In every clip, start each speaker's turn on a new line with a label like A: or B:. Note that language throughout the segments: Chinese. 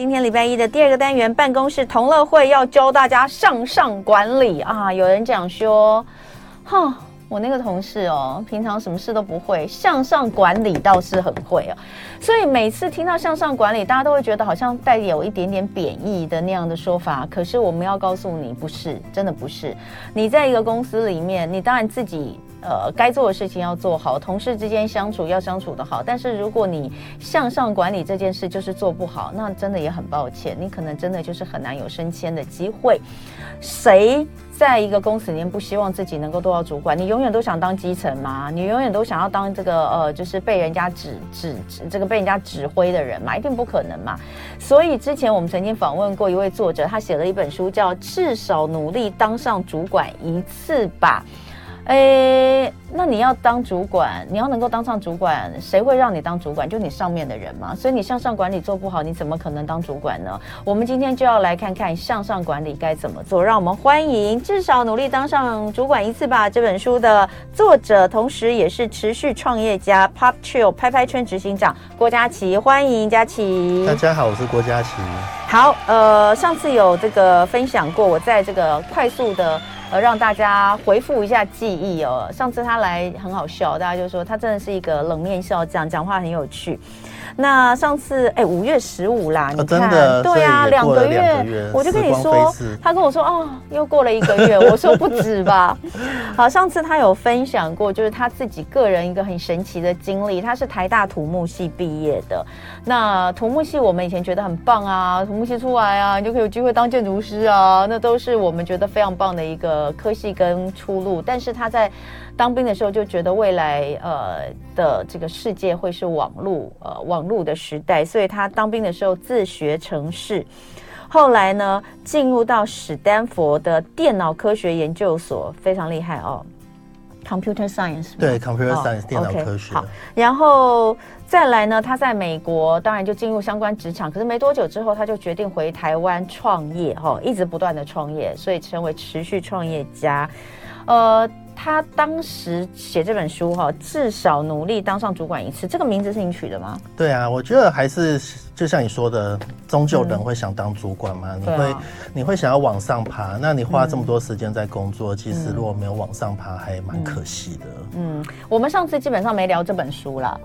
A: 今天礼拜一的第二个单元，办公室同乐会要教大家向上管理啊！有人讲说，哈，我那个同事哦，平常什么事都不会，向上管理倒是很会哦。所以每次听到向上管理，大家都会觉得好像带有一点点贬义的那样的说法。可是我们要告诉你，不是，真的不是。你在一个公司里面，你当然自己。呃，该做的事情要做好，同事之间相处要相处得好。但是如果你向上管理这件事就是做不好，那真的也很抱歉，你可能真的就是很难有升迁的机会。谁在一个公司里面不希望自己能够做到主管？你永远都想当基层吗？你永远都想要当这个呃，就是被人家指指这个被人家指挥的人吗？一定不可能嘛。所以之前我们曾经访问过一位作者，他写了一本书叫《至少努力当上主管一次吧》。诶，那你要当主管，你要能够当上主管，谁会让你当主管？就你上面的人嘛。所以你向上管理做不好，你怎么可能当主管呢？我们今天就要来看看向上管理该怎么做。让我们欢迎至少努力当上主管一次吧这本书的作者，同时也是持续创业家 Popchill 拍拍圈执行长郭佳琪。欢迎佳琪。
B: 大家好，我是郭佳琪。
A: 好，呃，上次有这个分享过，我在这个快速的。呃，让大家回复一下记忆哦。上次他来很好笑，大家就说他真的是一个冷面笑匠，讲话很有趣。那上次哎，五月十五啦，你看，哦、对啊，两个月，我就跟你说，他跟我说哦，又过了一个月，我说不止吧。好，上次他有分享过，就是他自己个人一个很神奇的经历，他是台大土木系毕业的。那土木系我们以前觉得很棒啊，土木系出来啊，你就可以有机会当建筑师啊，那都是我们觉得非常棒的一个呃科系跟出路。但是他在当兵的时候就觉得未来呃的这个世界会是网络呃网络的时代，所以他当兵的时候自学成事，后来呢进入到史丹佛的电脑科学研究所，非常厉害哦，Computer Science
B: 对 Computer Science、哦、电脑科学。
A: 好，然后再来呢，他在美国当然就进入相关职场，可是没多久之后他就决定回台湾创业哈、哦，一直不断的创业，所以成为持续创业家，呃。他当时写这本书哈，至少努力当上主管一次。这个名字是你取的吗？
B: 对啊，我觉得还是就像你说的，终究人会想当主管嘛。嗯、你会、啊、你会想要往上爬，那你花这么多时间在工作，嗯、其实如果没有往上爬，还蛮可惜的嗯。嗯，我
A: 们上次基本上没聊这本书了，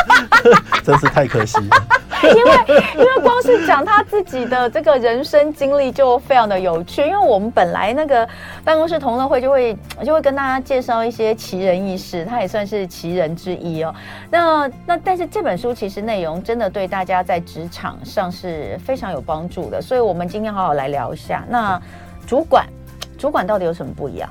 B: 真是太可惜了。
A: 因为因为光是讲他自己的这个人生经历就非常的有趣，因为我们本来那个办公室同乐会就会就会跟大家介绍一些奇人异事，他也算是奇人之一哦。那那但是这本书其实内容真的对大家在职场上是非常有帮助的，所以我们今天好好来聊一下。那主管主管到底有什么不一样？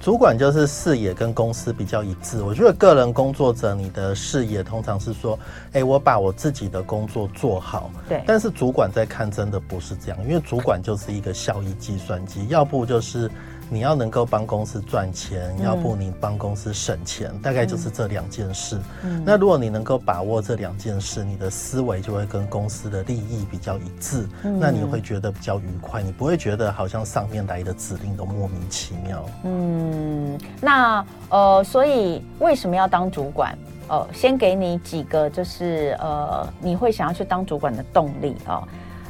B: 主管就是视野跟公司比较一致。我觉得个人工作者，你的视野通常是说，哎，我把我自己的工作做好。
A: 对。
B: 但是主管在看，真的不是这样，因为主管就是一个效益计算机，要不就是。你要能够帮公司赚钱，要不你帮公司省钱，嗯，大概就是这两件事。嗯，那如果你能够把握这两件事，你的思维就会跟公司的利益比较一致，嗯，那你会觉得比较愉快，你不会觉得好像上面来的指令都莫名其妙。
A: 嗯，那呃，所以为什么要当主管？呃，先给你几个，就是呃，你会想要去当主管的动力啊，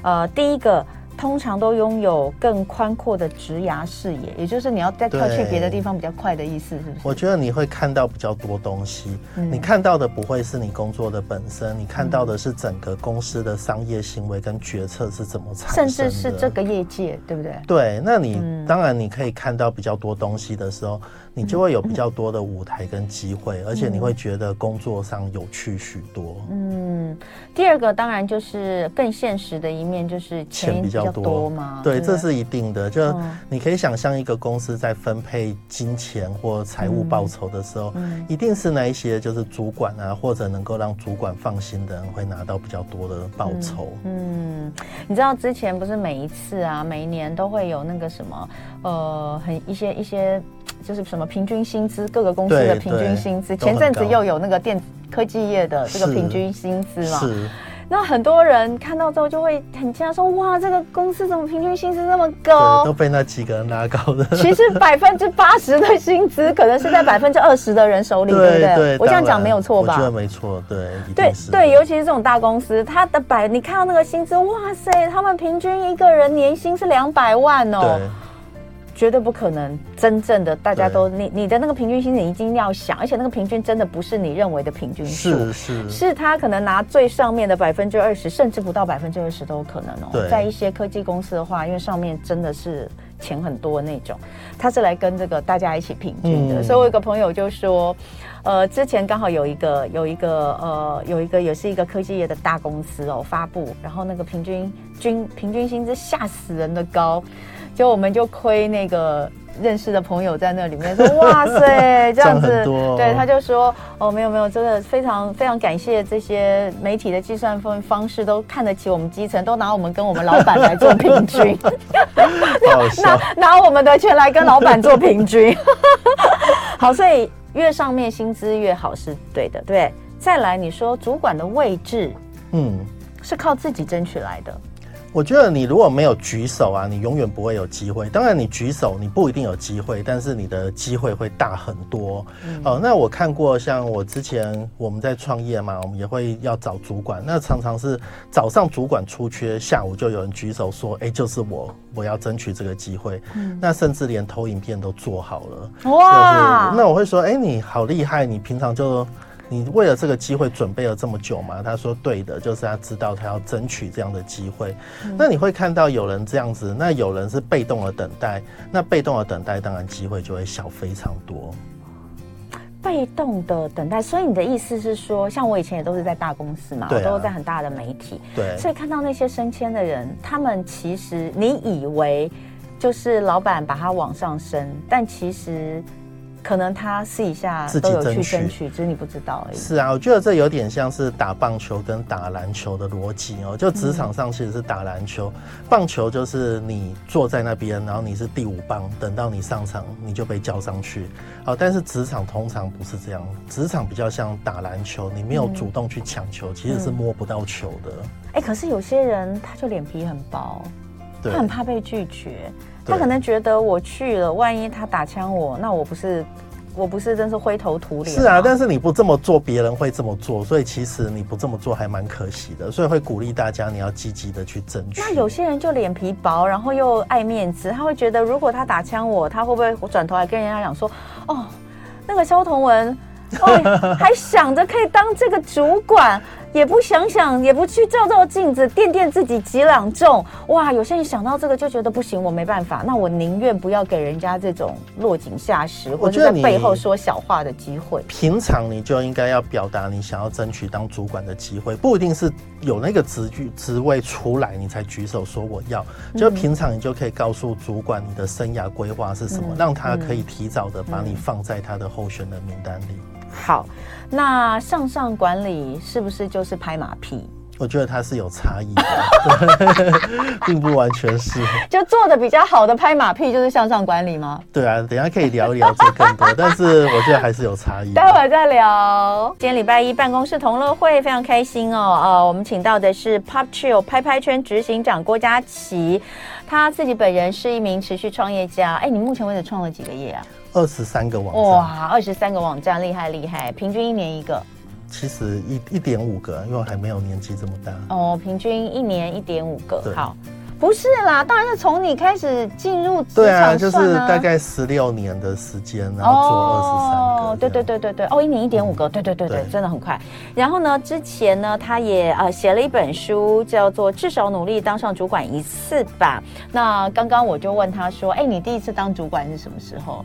A: 呃。呃，第一个。通常都拥有更宽阔的职涯视野，也就是你要再跳去别的地方比较快的意思，是不是？
B: 我觉得你会看到比较多东西，嗯，你看到的不会是你工作的本身，你看到的是整个公司的商业行为跟决策是怎么产生的，
A: 甚至是这个业界，对不对？
B: 对，那你，嗯，当然你可以看到比较多东西的时候。你就会有比较多的舞台跟机会，而且你会觉得工作上有趣许多。
A: 嗯，第二个当然就是更现实的一面，就是钱比较多嘛。
B: 对，这是一定的。就你可以想象一个公司在分配金钱或财务报酬的时候，一定是那一些就是主管啊，或者能够让主管放心的人会拿到比较多的报酬。
A: 嗯，你知道之前不是每一次啊，每一年都会有那个什么，呃，很一些一些。就是什么平均薪资，各个公司的平均薪资。前阵子又有那个电子科技业的这个平均薪资嘛。是。那很多人看到之后就会很惊讶，说：“哇，这个公司怎么平均薪资那么高？”
B: 都被那几个人拉高的。
A: 其实 百分之八十的薪资可能是在百分之二十的人手里，对不对？对，我这样讲没有错吧？
B: 我觉得没错，对，
A: 对对，尤其是这种大公司，它的百，你看到那个薪资，哇塞，他们平均一个人年薪是两百万哦。对。绝对不可能，真正的大家都你你的那个平均薪你一定要想，而且那个平均真的不是你认为的平均数，
B: 是是，
A: 是他可能拿最上面的百分之二十，甚至不到百分之二十都有可能哦。对，在一些科技公司的话，因为上面真的是钱很多那种，他是来跟这个大家一起平均的。嗯、所以我有个朋友就说，呃，之前刚好有一个有一个呃有一个也是一个科技业的大公司哦发布，然后那个平均均平均薪资吓死人的高。就我们就亏那个认识的朋友在那里面说，哇塞，这样子，对，他就说哦，没有没有，真的非常非常感谢这些媒体的计算方方式都看得起我们基层，都拿我们跟我们老板来做平均，拿拿我们的钱来跟老板做平均，好，所以越上面薪资越好是对的，对。再来你说主管的位置，嗯，是靠自己争取来的。
B: 我觉得你如果没有举手啊，你永远不会有机会。当然，你举手你不一定有机会，但是你的机会会大很多。嗯、哦，那我看过，像我之前我们在创业嘛，我们也会要找主管，那常常是早上主管出缺，下午就有人举手说：“哎，就是我，我要争取这个机会。嗯”那甚至连投影片都做好了。哇！就是、那我会说：“哎，你好厉害，你平常就。”你为了这个机会准备了这么久吗？他说对的，就是他知道他要争取这样的机会。嗯。那你会看到有人这样子，那有人是被动的等待，那被动的等待当然机会就会小非常多。
A: 被动的等待，所以你的意思是说，像我以前也都是在大公司嘛，啊，我都是在很大的媒体，
B: 对，
A: 所以看到那些升迁的人，他们其实你以为就是老板把他往上升，但其实。可能他私底下都有去争取，只是你不知道而已。
B: 是啊，我觉得这有点像是打棒球跟打篮球的逻辑哦。就职场上其实是打篮球，棒球就是你坐在那边，然后你是第五棒，等到你上场你就被叫上去。好，但是职场通常不是这样，职场比较像打篮球，你没有主动去抢球，其实是摸不到球的。
A: 哎，可是有些人他就脸皮很薄，他很怕被拒绝。他可能觉得我去了，万一他打枪我，那我不是，我不是真是灰头土脸。
B: 是啊，但是你不这么做，别人会这么做，所以其实你不这么做还蛮可惜的。所以会鼓励大家，你要积极的去争取。
A: 那有些人就脸皮薄，然后又爱面子，他会觉得如果他打枪我，他会不会转头来跟人家讲说，哦，那个肖同文，哦，还想着可以当这个主管。也不想想，也不去照照镜子，掂掂自己几两重，哇！有些人想到这个就觉得不行，我没办法，那我宁愿不要给人家这种落井下石，或者在背后说小话的机会。
B: 平常你就应该要表达你想要争取当主管的机会，不一定是有那个职具职位出来你才举手说我要，就平常你就可以告诉主管你的生涯规划是什么，嗯、让他可以提早的把你放在他的候选的名单里。
A: 好，那向上管理是不是就是拍马屁？
B: 我觉得它是有差异的，并不完全是。
A: 就做的比较好的拍马屁就是向上管理吗？
B: 对啊，等一下可以聊一聊这更多，但是我觉得还是有差异。
A: 待会儿再聊。今天礼拜一办公室同乐会非常开心哦，呃，我们请到的是 PopChill 拍拍圈执行长郭佳琪，他自己本人是一名持续创业家。哎，你目前为止创了几个业啊？
B: 二十三个网站
A: 哇，二十三个网站厉害厉害，平均一年一个。
B: 其实一一点五个，因为我还没有年纪这么大。
A: 哦，平均一年一点五个。好，不是啦，当然是从你开始进入职场算、啊、
B: 对啊，就是大概十六年的时间，然后做二十三个。
A: 哦，对对对对对，哦，一年一点五个，对对对对，对真的很快。然后呢，之前呢，他也呃写了一本书，叫做《至少努力当上主管一次吧》。那刚刚我就问他说：“哎，你第一次当主管是什么时候？”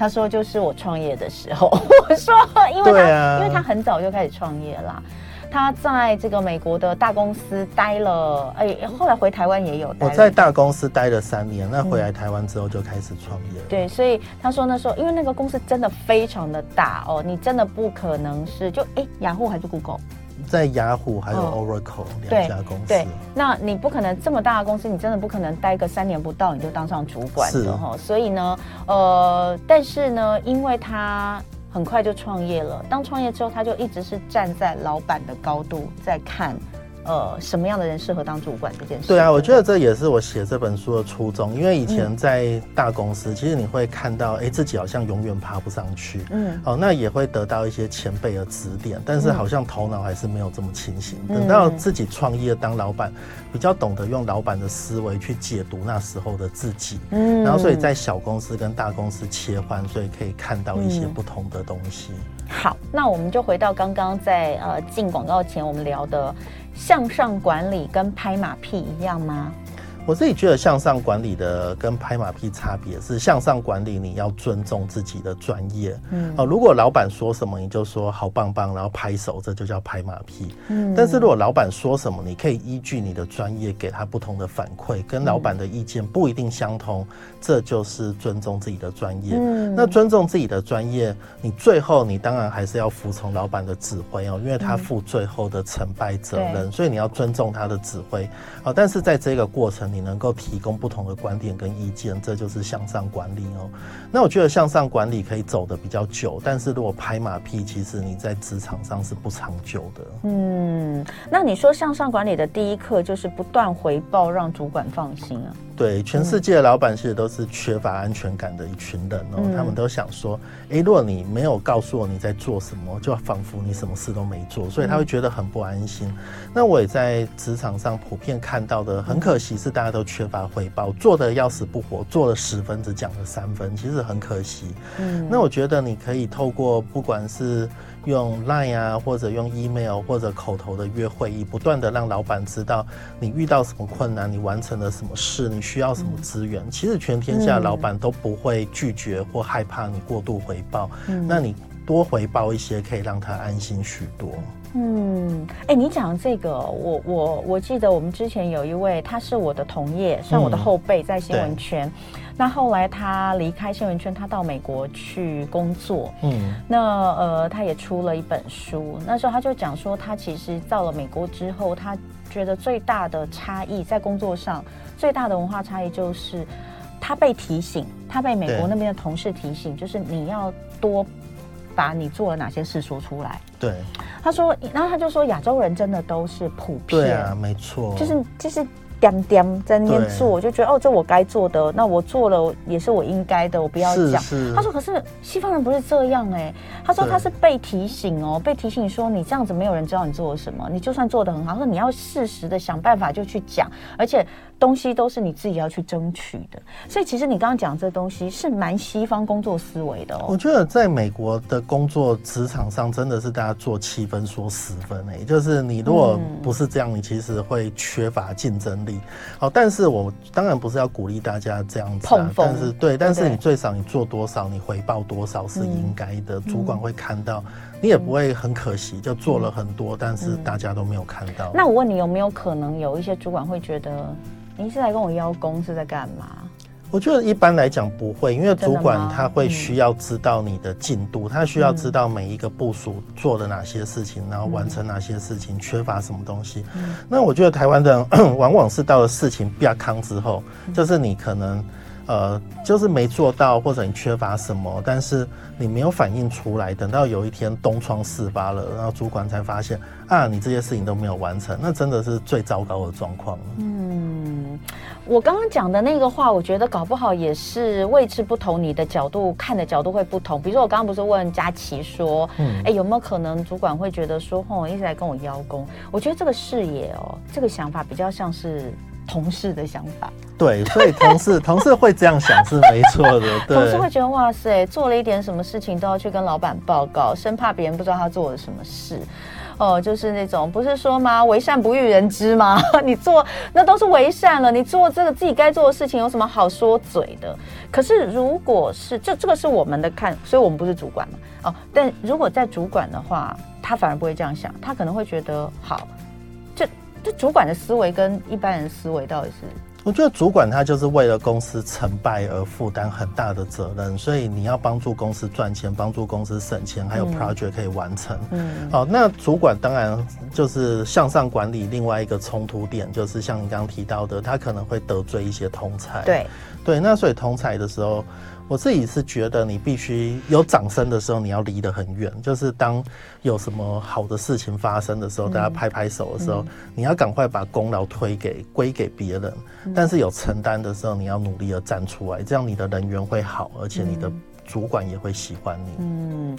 A: 他说：“就是我创业的时候。”我说：“因为他，啊、因为他很早就开始创业啦。他在这个美国的大公司待了，哎，后来回台湾也有待。
B: 我在大公司待了三年，那回来台湾之后就开始创业。嗯、
A: 对，所以他说那时候，因为那个公司真的非常的大哦，你真的不可能是就哎，雅虎还是 Google。”
B: 在雅虎还有 Oracle 两、哦、家公司。对，对，
A: 那你不可能这么大的公司，你真的不可能待个三年不到你就当上主管的哈。所以呢，呃，但是呢，因为他很快就创业了，当创业之后，他就一直是站在老板的高度在看呃，什么样的人适合当主管这件事？
B: 对啊，我觉得这也是我写这本书的初衷。因为以前在大公司，嗯、其实你会看到，哎，自己好像永远爬不上去。嗯，哦，那也会得到一些前辈的指点，但是好像头脑还是没有这么清醒。嗯、等到自己创业当老板，比较懂得用老板的思维去解读那时候的自己。嗯，然后所以在小公司跟大公司切换，所以可以看到一些不同的东西。
A: 嗯、好，那我们就回到刚刚在呃进广告前我们聊的。向上管理跟拍马屁一样吗？
B: 我自己觉得向上管理的跟拍马屁差别是，向上管理你要尊重自己的专业。嗯，哦，如果老板说什么你就说好棒棒，然后拍手，这就叫拍马屁。嗯，但是如果老板说什么，你可以依据你的专业给他不同的反馈，跟老板的意见不一定相同，这就是尊重自己的专业。嗯，那尊重自己的专业，你最后你当然还是要服从老板的指挥哦，因为他负最后的成败责任，所以你要尊重他的指挥。啊，但是在这个过程你。能够提供不同的观点跟意见，这就是向上管理哦。那我觉得向上管理可以走得比较久，但是如果拍马屁，其实你在职场上是不长久的。嗯，
A: 那你说向上管理的第一课就是不断回报，让主管放心啊。
B: 对，全世界的老板其实都是缺乏安全感的一群人哦。嗯、他们都想说，哎，如果你没有告诉我你在做什么，就仿佛你什么事都没做，所以他会觉得很不安心。嗯、那我也在职场上普遍看到的，很可惜是大家都缺乏回报，做的要死不活，做了十分只讲了三分，其实很可惜。嗯，那我觉得你可以透过不管是。用 Line 啊，或者用 email 或者口头的约会议，不断的让老板知道你遇到什么困难，你完成了什么事，你需要什么资源。嗯、其实全天下老板都不会拒绝或害怕你过度回报。嗯，那你多回报一些，可以让他安心许多。
A: 嗯，哎、欸，你讲这个，我我我记得我们之前有一位，他是我的同业，算我的后辈，在新闻圈。嗯那后来他离开新闻圈，他到美国去工作。嗯，那呃，他也出了一本书。那时候他就讲说，他其实到了美国之后，他觉得最大的差异在工作上，最大的文化差异就是他被提醒，他被美国那边的同事提醒，就是你要多把你做了哪些事说出来。
B: 对，
A: 他说，然后他就说，亚洲人真的都是普遍，
B: 对啊，没错，
A: 就是就是。点点在那边做，我就觉得哦，这我该做的，那我做了也是我应该的，我不要讲。他说：“可是西方人不是这样哎。”他说：“他是被提醒哦，被提醒说你这样子没有人知道你做了什么，你就算做的很好，他说你要适时的想办法就去讲，而且。”东西都是你自己要去争取的，所以其实你刚刚讲这东西是蛮西方工作思维的哦。
B: 我觉得在美国的工作职场上，真的是大家做七分说十分诶，就是你如果不是这样，你其实会缺乏竞争力。好，但是我当然不是要鼓励大家这样子，碰，但是对，但是你最少你做多少，你回报多少是应该的，主管会看到，你也不会很可惜就做了很多，但是大家都没有看到。
A: 那我问你，有没有可能有一些主管会觉得？你是来跟我邀功是在干嘛？
B: 我觉得一般来讲不会，因为主管他会需要知道你的进度，他需要知道每一个部署做了哪些事情，然后完成哪些事情，缺乏什么东西。那我觉得台湾的人 往往是到了事情比较康之后，就是你可能。呃，就是没做到，或者你缺乏什么，但是你没有反应出来，等到有一天东窗事发了，然后主管才发现啊，你这些事情都没有完成，那真的是最糟糕的状况。
A: 嗯，我刚刚讲的那个话，我觉得搞不好也是位置不同，你的角度看的角度会不同。比如说我刚刚不是问佳琪说，嗯，哎、欸，有没有可能主管会觉得说，哦，一直在跟我邀功？我觉得这个视野哦，这个想法比较像是。同事的想法，
B: 对，所以同事 同事会这样想是没错的。对，
A: 同事会觉得哇塞，做了一点什么事情都要去跟老板报告，生怕别人不知道他做了什么事。哦，就是那种不是说吗？为善不欲人知吗？你做那都是为善了，你做这个自己该做的事情有什么好说嘴的？可是如果是这这个是我们的看，所以我们不是主管嘛。哦，但如果在主管的话，他反而不会这样想，他可能会觉得好。这主管的思维跟一般人思维到底是？
B: 我觉得主管他就是为了公司成败而负担很大的责任，所以你要帮助公司赚钱，帮助公司省钱，还有 project 可以完成。嗯，好，那主管当然就是向上管理。另外一个冲突点就是像你刚刚提到的，他可能会得罪一些同才。
A: 对，
B: 对，那所以同才的时候。我自己是觉得你必须有掌声的时候，你要离得很远。就是当有什么好的事情发生的时候，大家拍拍手的时候，你要赶快把功劳推给归给别人。但是有承担的时候，你要努力的站出来，这样你的人缘会好，而且你的主管也会喜欢你。
A: 嗯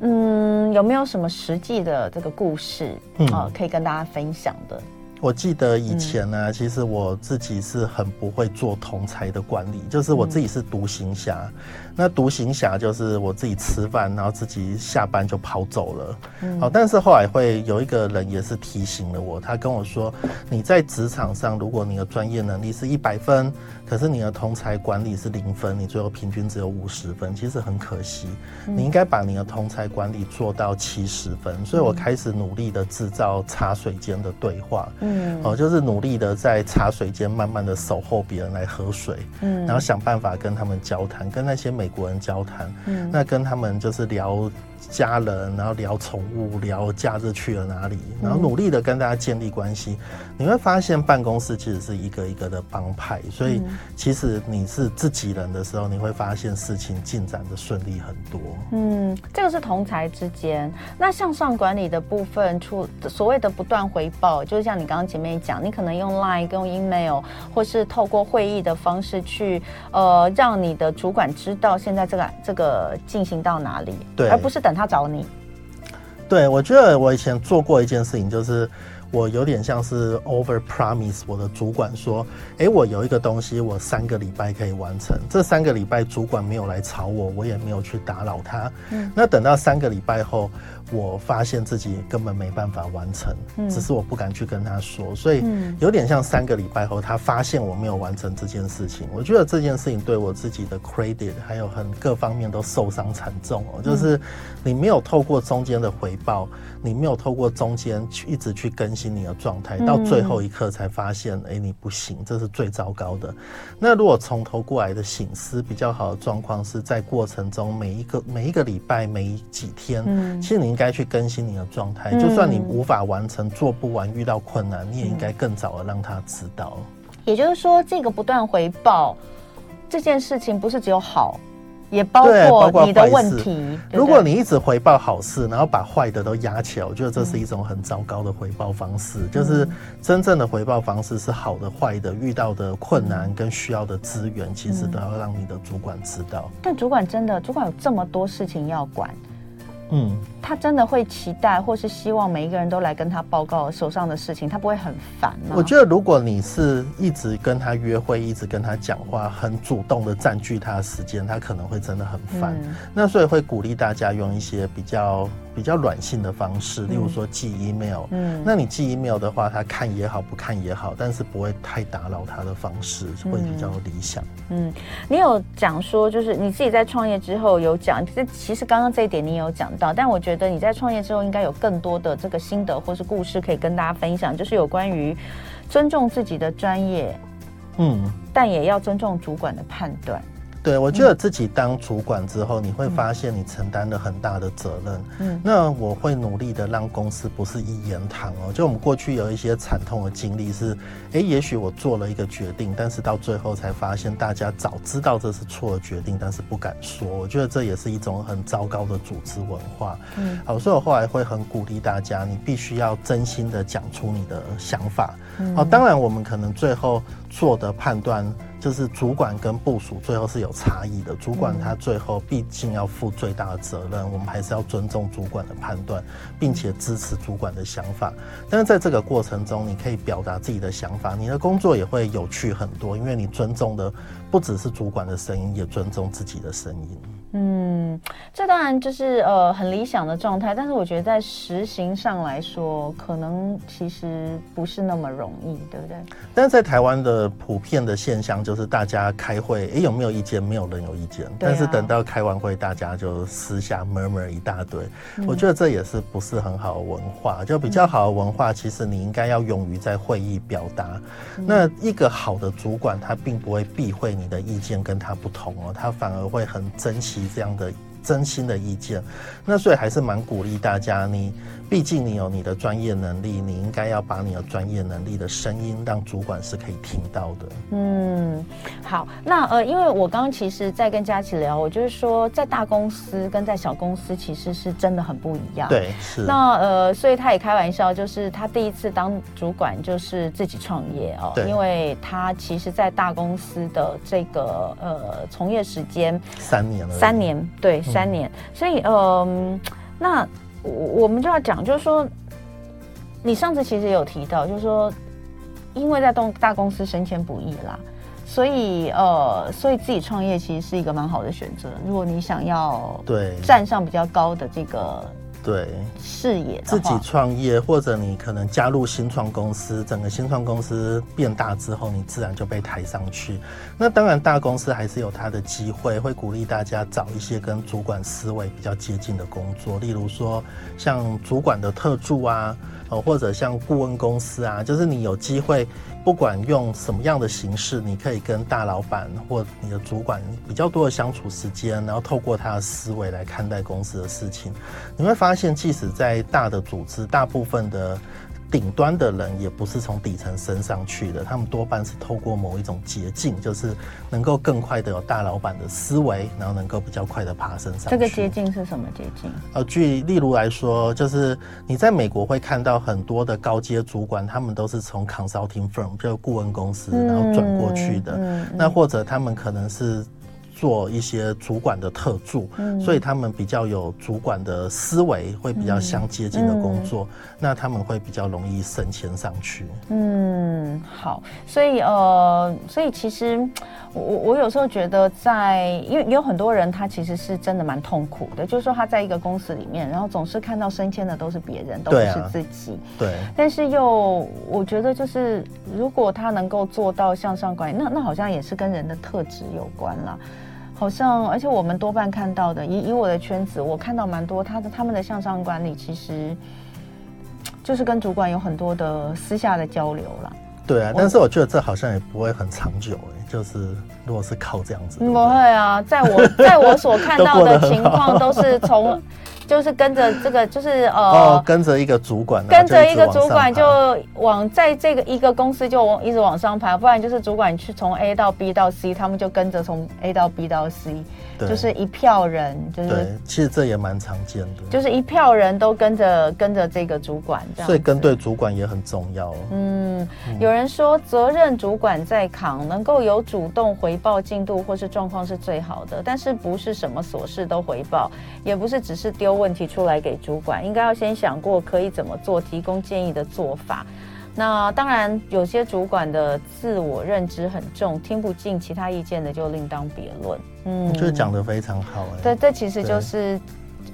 A: 嗯，有没有什么实际的这个故事啊，可以跟大家分享的？
B: 我记得以前呢、啊，其实我自己是很不会做同才的管理，就是我自己是独行侠。那独行侠就是我自己吃饭，然后自己下班就跑走了。好，但是后来会有一个人也是提醒了我，他跟我说：“你在职场上，如果你的专业能力是一百分，可是你的同才管理是零分，你最后平均只有五十分，其实很可惜。你应该把你的同才管理做到七十分。”所以我开始努力的制造茶水间的对话。嗯，哦，就是努力的在茶水间慢慢的守候别人来喝水，嗯，然后想办法跟他们交谈，跟那些美国人交谈，嗯，那跟他们就是聊。家人，然后聊宠物，聊假日去了哪里，然后努力的跟大家建立关系。你会发现办公室其实是一个一个的帮派，所以其实你是自己人的时候，你会发现事情进展的顺利很多。
A: 嗯，这个是同才之间。那向上管理的部分，出所谓的不断回报，就是像你刚刚前面讲，你可能用 Line、用 Email，或是透过会议的方式去，呃，让你的主管知道现在这个这个进行到哪里，
B: 对，
A: 而不是等他。他找你，
B: 对，我觉得我以前做过一件事情，就是我有点像是 over promise 我的主管说，哎，我有一个东西，我三个礼拜可以完成。这三个礼拜主管没有来吵我，我也没有去打扰他。嗯，那等到三个礼拜后。我发现自己根本没办法完成，只是我不敢去跟他说，所以有点像三个礼拜后，他发现我没有完成这件事情。我觉得这件事情对我自己的 credit 还有很各方面都受伤惨重哦。就是你没有透过中间的回报，你没有透过中间去一直去更新你的状态，到最后一刻才发现，哎，你不行，这是最糟糕的。那如果从头过来的醒思，比较好的状况是在过程中每一个每一个礼拜每几天，其实你应该。该去更新你的状态，就算你无法完成、做不完、遇到困难，你也应该更早的让他知道。
A: 也就是说，这个不断回报这件事情，不是只有好，也包括你的问题。
B: 如果你一直回报好事，然后把坏的都压起来，我觉得这是一种很糟糕的回报方式。就是真正的回报方式是好的、坏的，遇到的困难跟需要的资源，其实都要让你的主管知道。
A: 但主管真的，主管有这么多事情要管。
B: 嗯，
A: 他真的会期待，或是希望每一个人都来跟他报告手上的事情，他不会很烦吗？
B: 我觉得，如果你是一直跟他约会，一直跟他讲话，很主动的占据他的时间，他可能会真的很烦。嗯。那所以会鼓励大家用一些比较。比较软性的方式，例如说寄 email，嗯，那你寄 email 的话，他看也好，不看也好，但是不会太打扰他的方式，会比较理想。
A: 嗯，你有讲说，就是你自己在创业之后有讲，这其实刚刚这一点你有讲到，但我觉得你在创业之后应该有更多的这个心得或是故事可以跟大家分享，就是有关于尊重自己的专业，嗯，但也要尊重主管的判断。
B: 对，我觉得自己当主管之后，你会发现你承担了很大的责任。嗯，那我会努力的让公司不是一言堂哦。就我们过去有一些惨痛的经历是，哎，也许我做了一个决定，但是到最后才发现大家早知道这是错的决定，但是不敢说。我觉得这也是一种很糟糕的组织文化。嗯，好，所以我后来会很鼓励大家，你必须要真心的讲出你的想法。好，当然我们可能最后做的判断。就是主管跟部署最后是有差异的，主管他最后毕竟要负最大的责任，我们还是要尊重主管的判断，并且支持主管的想法。但是在这个过程中，你可以表达自己的想法，你的工作也会有趣很多，因为你尊重的不只是主管的声音，也尊重自己的声音。
A: 嗯，这当然就是呃很理想的状态，但是我觉得在实行上来说，可能其实不是那么容易，对不对？
B: 但是在台湾的普遍的现象就是，大家开会，哎，有没有意见？没有人有意见。啊、但是等到开完会，大家就私下 murmur 一大堆。嗯、我觉得这也是不是很好的文化。就比较好的文化，其实你应该要勇于在会议表达。嗯、那一个好的主管，他并不会避讳你的意见跟他不同哦，他反而会很珍惜。这样的真心的意见，那所以还是蛮鼓励大家，你毕竟你有你的专业能力，你应该要把你的专业能力的声音让主管是可以听到的。
A: 嗯，好，那呃，因为我刚刚其实在跟佳琪聊，我就是说，在大公司跟在小公司其实是真的很不一样。
B: 对，是。
A: 那呃，所以他也开玩笑，就是他第一次当主管就是自己创业哦，对因为他其实，在大公司的这个呃从业时间
B: 三年了，
A: 三年，对，嗯、三年，所以嗯、呃，那。我我们就要讲，就是说，你上次其实也有提到，就是说，因为在东大公司升迁不易啦，所以呃，所以自己创业其实是一个蛮好的选择。如果你想要对站上比较高的这个。
B: 对，
A: 视野
B: 自己创业，或者你可能加入新创公司，整个新创公司变大之后，你自然就被抬上去。那当然，大公司还是有它的机会，会鼓励大家找一些跟主管思维比较接近的工作，例如说像主管的特助啊，呃，或者像顾问公司啊，就是你有机会。不管用什么样的形式，你可以跟大老板或你的主管比较多的相处时间，然后透过他的思维来看待公司的事情，你会发现，即使在大的组织，大部分的。顶端的人也不是从底层升上去的，他们多半是透过某一种捷径，就是能够更快的有大老板的思维，然后能够比较快的爬升上去。
A: 这个捷径是什么捷径？
B: 呃，举例如来说，就是你在美国会看到很多的高阶主管，他们都是从 consulting firm，就是顾问公司，然后转过去的。嗯、那或者他们可能是。做一些主管的特助，嗯、所以他们比较有主管的思维，会比较相接近的工作，那他们会比较容易升迁上去。
A: 嗯，好，所以呃，所以其实我我有时候觉得在，在因为有很多人他其实是真的蛮痛苦的，就是说他在一个公司里面，然后总是看到升迁的都是别人，都不是自己。
B: 对，啊、对。
A: 但是又我觉得就是，如果他能够做到向上管理，那那好像也是跟人的特质有关了。好像，而且我们多半看到的，以以我的圈子，我看到蛮多他的他们的向上管理，其实就是跟主管有很多的私下的交流啦。
B: 对啊，但是我觉得这好像也不会很长久哎，就是如果是靠这样子，
A: 不会啊，在我在我所看到的情况都是从。就是跟着这个，就是呃，
B: 哦、跟着一个主管，
A: 跟着一个主管就往在这个一个公司就往一直往上爬，不然就是主管去从 A 到 B 到 C，他们就跟着从 A 到 B 到 C，对就是一票人，就是
B: 对，其实这也蛮常见的，
A: 就是一票人都跟着跟着这个主管这样，
B: 所以跟对主管也很重要。
A: 嗯，有人说责任主管在扛，能够有主动回报进度或是状况是最好的，但是不是什么琐事都回报，也不是只是丢。问题出来给主管，应该要先想过可以怎么做，提供建议的做法。那当然，有些主管的自我认知很重，听不进其他意见的就另当别论。嗯，
B: 我觉得讲得非常好哎。
A: 对，这其实就是。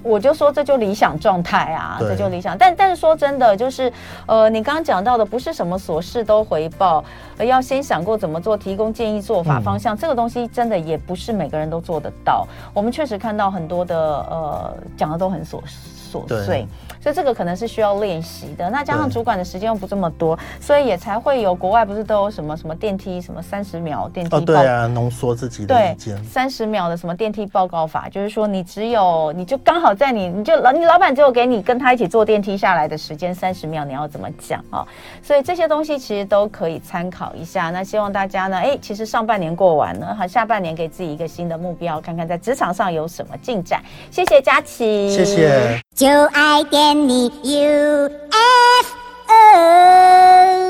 A: 我就说这就理想状态啊，这就理想。但但是说真的，就是呃，你刚刚讲到的不是什么琐事都回报，而要先想过怎么做，提供建议做法方向。嗯、这个东西真的也不是每个人都做得到。我们确实看到很多的呃，讲的都很琐琐碎。所以这个可能是需要练习的。那加上主管的时间又不这么多，所以也才会有国外不是都有什么什么电梯什么三十秒电梯、哦、
B: 对啊，浓缩自己的时间。
A: 三十秒的什么电梯报告法，就是说你只有你就刚好在你你就老你老板只有给你跟他一起坐电梯下来的时间三十秒，你要怎么讲啊、哦？所以这些东西其实都可以参考一下。那希望大家呢，哎，其实上半年过完了，好，下半年给自己一个新的目标，看看在职场上有什么进展。谢谢佳琪，
B: 谢谢。就爱点 N E U F O.